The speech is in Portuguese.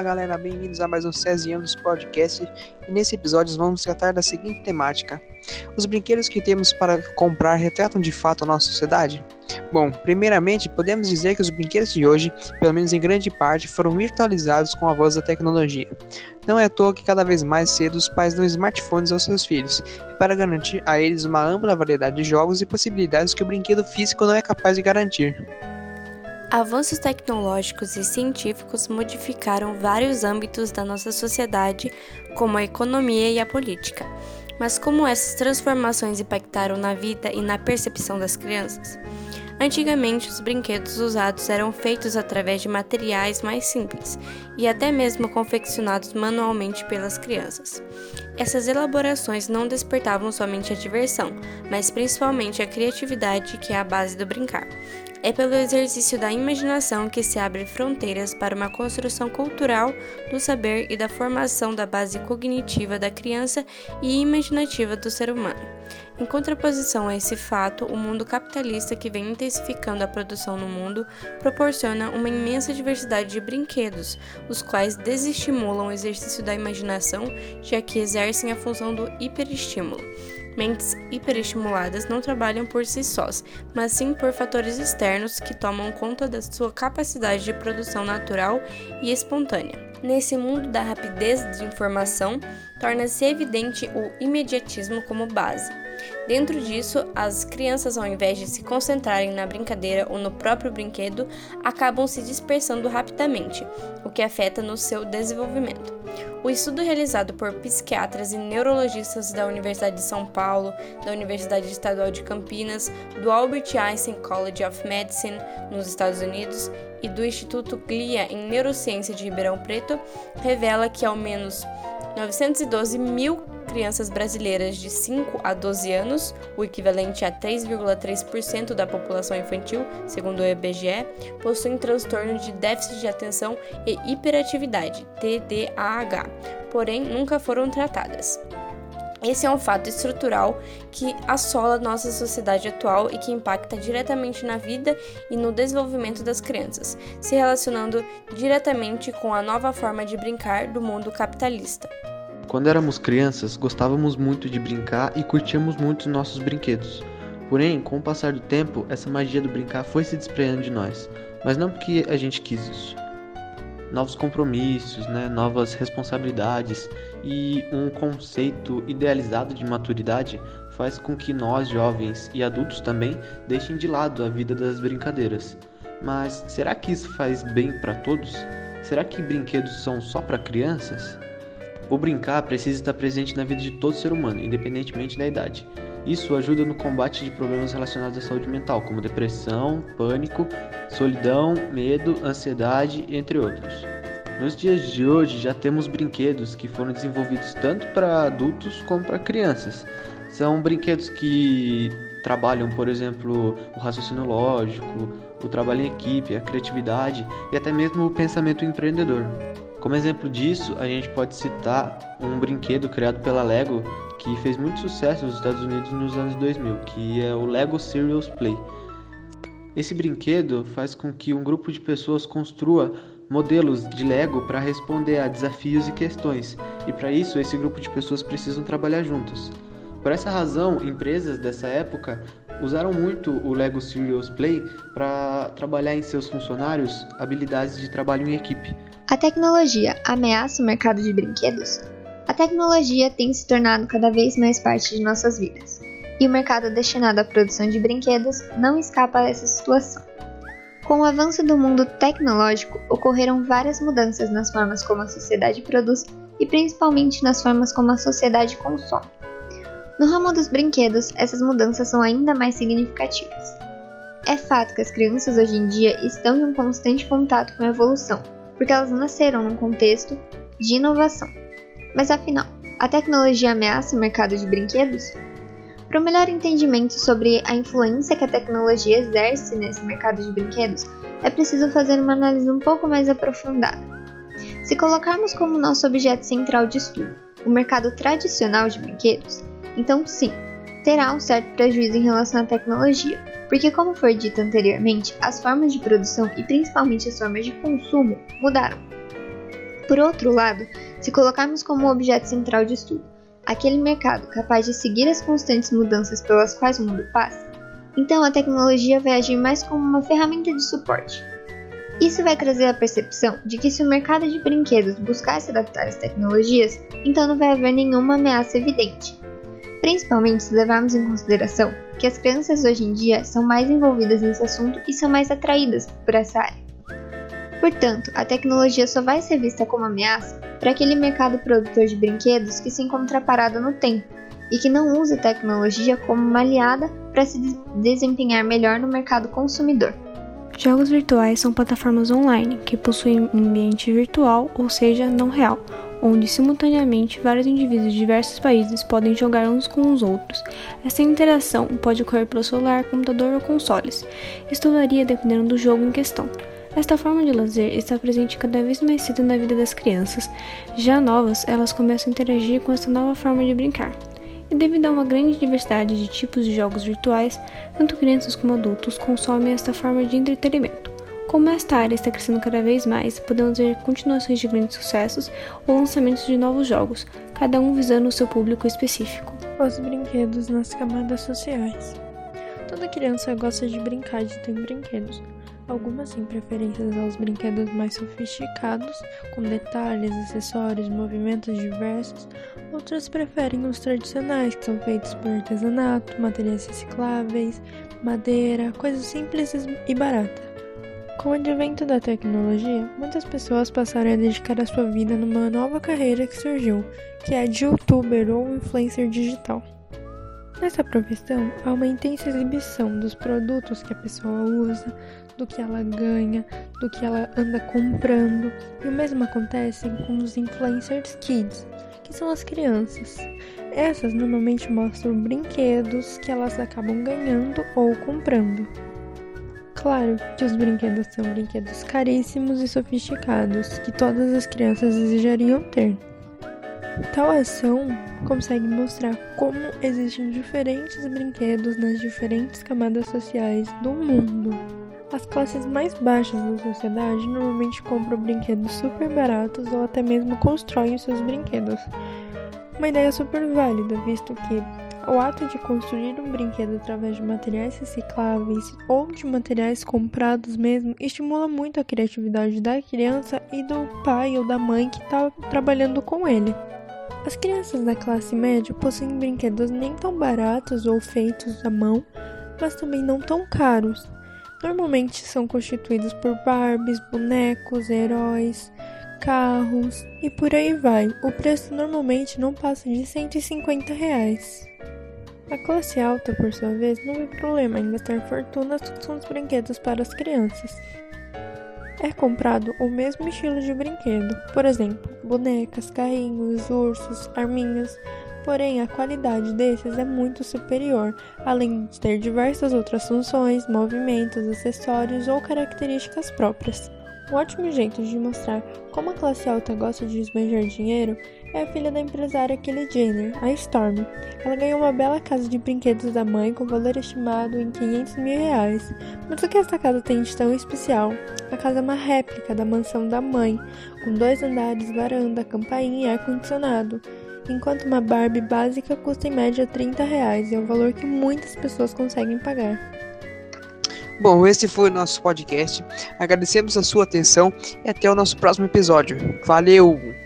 Fala galera, bem-vindos a mais um Cesianos Podcast e nesse episódio vamos tratar da seguinte temática: Os brinquedos que temos para comprar retratam de fato a nossa sociedade? Bom, primeiramente podemos dizer que os brinquedos de hoje, pelo menos em grande parte, foram virtualizados com a voz da tecnologia. Não é à toa que cada vez mais cedo os pais dão smartphones aos seus filhos, para garantir a eles uma ampla variedade de jogos e possibilidades que o brinquedo físico não é capaz de garantir. Avanços tecnológicos e científicos modificaram vários âmbitos da nossa sociedade, como a economia e a política. Mas como essas transformações impactaram na vida e na percepção das crianças? Antigamente, os brinquedos usados eram feitos através de materiais mais simples e até mesmo confeccionados manualmente pelas crianças. Essas elaborações não despertavam somente a diversão, mas principalmente a criatividade, que é a base do brincar. É pelo exercício da imaginação que se abrem fronteiras para uma construção cultural do saber e da formação da base cognitiva da criança e imaginativa do ser humano. Em contraposição a esse fato, o mundo capitalista que vem intensificando a produção no mundo proporciona uma imensa diversidade de brinquedos, os quais desestimulam o exercício da imaginação, já que exercem a função do hiperestímulo. Mentes hiperestimuladas não trabalham por si sós, mas sim por fatores externos que tomam conta da sua capacidade de produção natural e espontânea. Nesse mundo da rapidez de informação, torna-se evidente o imediatismo como base. Dentro disso, as crianças, ao invés de se concentrarem na brincadeira ou no próprio brinquedo, acabam se dispersando rapidamente, o que afeta no seu desenvolvimento. O estudo realizado por psiquiatras e neurologistas da Universidade de São Paulo, da Universidade Estadual de Campinas, do Albert Einstein College of Medicine, nos Estados Unidos, e do Instituto GLIA em Neurociência de Ribeirão Preto revela que ao menos 912 mil crianças brasileiras de 5 a 12 anos, o equivalente a 3,3% da população infantil, segundo o IBGE, possuem transtorno de déficit de atenção e hiperatividade, TDAH, porém nunca foram tratadas. Esse é um fato estrutural que assola nossa sociedade atual e que impacta diretamente na vida e no desenvolvimento das crianças, se relacionando diretamente com a nova forma de brincar do mundo capitalista. Quando éramos crianças, gostávamos muito de brincar e curtíamos muito nossos brinquedos. Porém, com o passar do tempo, essa magia do brincar foi se desprendendo de nós, mas não porque a gente quis isso novos compromissos, né, novas responsabilidades e um conceito idealizado de maturidade faz com que nós, jovens e adultos também, deixem de lado a vida das brincadeiras. Mas será que isso faz bem para todos? Será que brinquedos são só para crianças? O brincar precisa estar presente na vida de todo ser humano, independentemente da idade. Isso ajuda no combate de problemas relacionados à saúde mental, como depressão, pânico, solidão, medo, ansiedade, entre outros. Nos dias de hoje já temos brinquedos que foram desenvolvidos tanto para adultos como para crianças. São brinquedos que trabalham, por exemplo, o raciocínio lógico, o trabalho em equipe, a criatividade e até mesmo o pensamento empreendedor. Como exemplo disso, a gente pode citar um brinquedo criado pela Lego que fez muito sucesso nos Estados Unidos nos anos 2000, que é o Lego Serious Play. Esse brinquedo faz com que um grupo de pessoas construa modelos de Lego para responder a desafios e questões, e para isso esse grupo de pessoas precisam trabalhar juntos. Por essa razão, empresas dessa época usaram muito o Lego Serious Play para trabalhar em seus funcionários habilidades de trabalho em equipe. A tecnologia ameaça o mercado de brinquedos? A tecnologia tem se tornado cada vez mais parte de nossas vidas, e o mercado destinado à produção de brinquedos não escapa a essa situação. Com o avanço do mundo tecnológico, ocorreram várias mudanças nas formas como a sociedade produz e principalmente nas formas como a sociedade consome. No ramo dos brinquedos, essas mudanças são ainda mais significativas. É fato que as crianças hoje em dia estão em um constante contato com a evolução, porque elas nasceram num contexto de inovação. Mas afinal, a tecnologia ameaça o mercado de brinquedos? Para um melhor entendimento sobre a influência que a tecnologia exerce nesse mercado de brinquedos, é preciso fazer uma análise um pouco mais aprofundada. Se colocarmos como nosso objeto central de estudo o mercado tradicional de brinquedos, então sim, terá um certo prejuízo em relação à tecnologia, porque, como foi dito anteriormente, as formas de produção e principalmente as formas de consumo mudaram. Por outro lado, se colocarmos como objeto central de estudo aquele mercado capaz de seguir as constantes mudanças pelas quais o mundo passa, então a tecnologia vai agir mais como uma ferramenta de suporte. Isso vai trazer a percepção de que se o mercado de brinquedos buscar se adaptar às tecnologias, então não vai haver nenhuma ameaça evidente. Principalmente se levarmos em consideração que as crianças hoje em dia são mais envolvidas nesse assunto e são mais atraídas por essa área. Portanto, a tecnologia só vai ser vista como ameaça para aquele mercado produtor de brinquedos que se encontra parado no tempo e que não usa a tecnologia como uma aliada para se desempenhar melhor no mercado consumidor. Jogos virtuais são plataformas online que possuem um ambiente virtual, ou seja, não real, onde simultaneamente vários indivíduos de diversos países podem jogar uns com os outros. Essa interação pode ocorrer pelo celular, computador ou consoles. Isto varia dependendo do jogo em questão. Esta forma de lazer está presente cada vez mais cedo na vida das crianças. Já novas, elas começam a interagir com esta nova forma de brincar. E devido a uma grande diversidade de tipos de jogos virtuais, tanto crianças como adultos consomem esta forma de entretenimento. Como esta área está crescendo cada vez mais, podemos ver continuações de grandes sucessos ou lançamentos de novos jogos, cada um visando o seu público específico. Os brinquedos nas camadas sociais. Toda criança gosta de brincar de ter brinquedos. Algumas têm preferências aos brinquedos mais sofisticados, com detalhes, acessórios, movimentos diversos. Outras preferem os tradicionais, que são feitos por artesanato, materiais recicláveis, madeira, coisas simples e baratas. Com o advento da tecnologia, muitas pessoas passaram a dedicar a sua vida numa nova carreira que surgiu, que é a de youtuber ou influencer digital. Nessa profissão, há uma intensa exibição dos produtos que a pessoa usa, do que ela ganha, do que ela anda comprando. E o mesmo acontece com os influencers kids, que são as crianças. Essas normalmente mostram brinquedos que elas acabam ganhando ou comprando. Claro que os brinquedos são brinquedos caríssimos e sofisticados que todas as crianças desejariam ter. Tal ação consegue mostrar como existem diferentes brinquedos nas diferentes camadas sociais do mundo. As classes mais baixas da sociedade normalmente compram brinquedos super baratos ou até mesmo constroem seus brinquedos. Uma ideia super válida, visto que o ato de construir um brinquedo através de materiais recicláveis ou de materiais comprados mesmo estimula muito a criatividade da criança e do pai ou da mãe que está trabalhando com ele. As crianças da classe média possuem brinquedos nem tão baratos ou feitos à mão, mas também não tão caros. Normalmente são constituídos por Barbies, bonecos, heróis, carros e por aí vai. O preço normalmente não passa de 150 reais. A classe alta, por sua vez, não vê problema em gastar fortunas com os brinquedos para as crianças. É comprado o mesmo estilo de brinquedo, por exemplo, bonecas, carrinhos, ursos, arminhas, porém a qualidade desses é muito superior, além de ter diversas outras funções, movimentos, acessórios ou características próprias. Um ótimo jeito de mostrar como a classe alta gosta de esbanjar dinheiro é a filha da empresária Kelly Jenner, a Storm. Ela ganhou uma bela casa de brinquedos da mãe com valor estimado em 500 mil reais. Mas o que essa casa tem de tão especial? A casa é uma réplica da mansão da mãe, com dois andares, varanda, campainha e ar-condicionado enquanto uma Barbie básica custa em média 30 reais, é um valor que muitas pessoas conseguem pagar. Bom, esse foi o nosso podcast. Agradecemos a sua atenção e até o nosso próximo episódio. Valeu!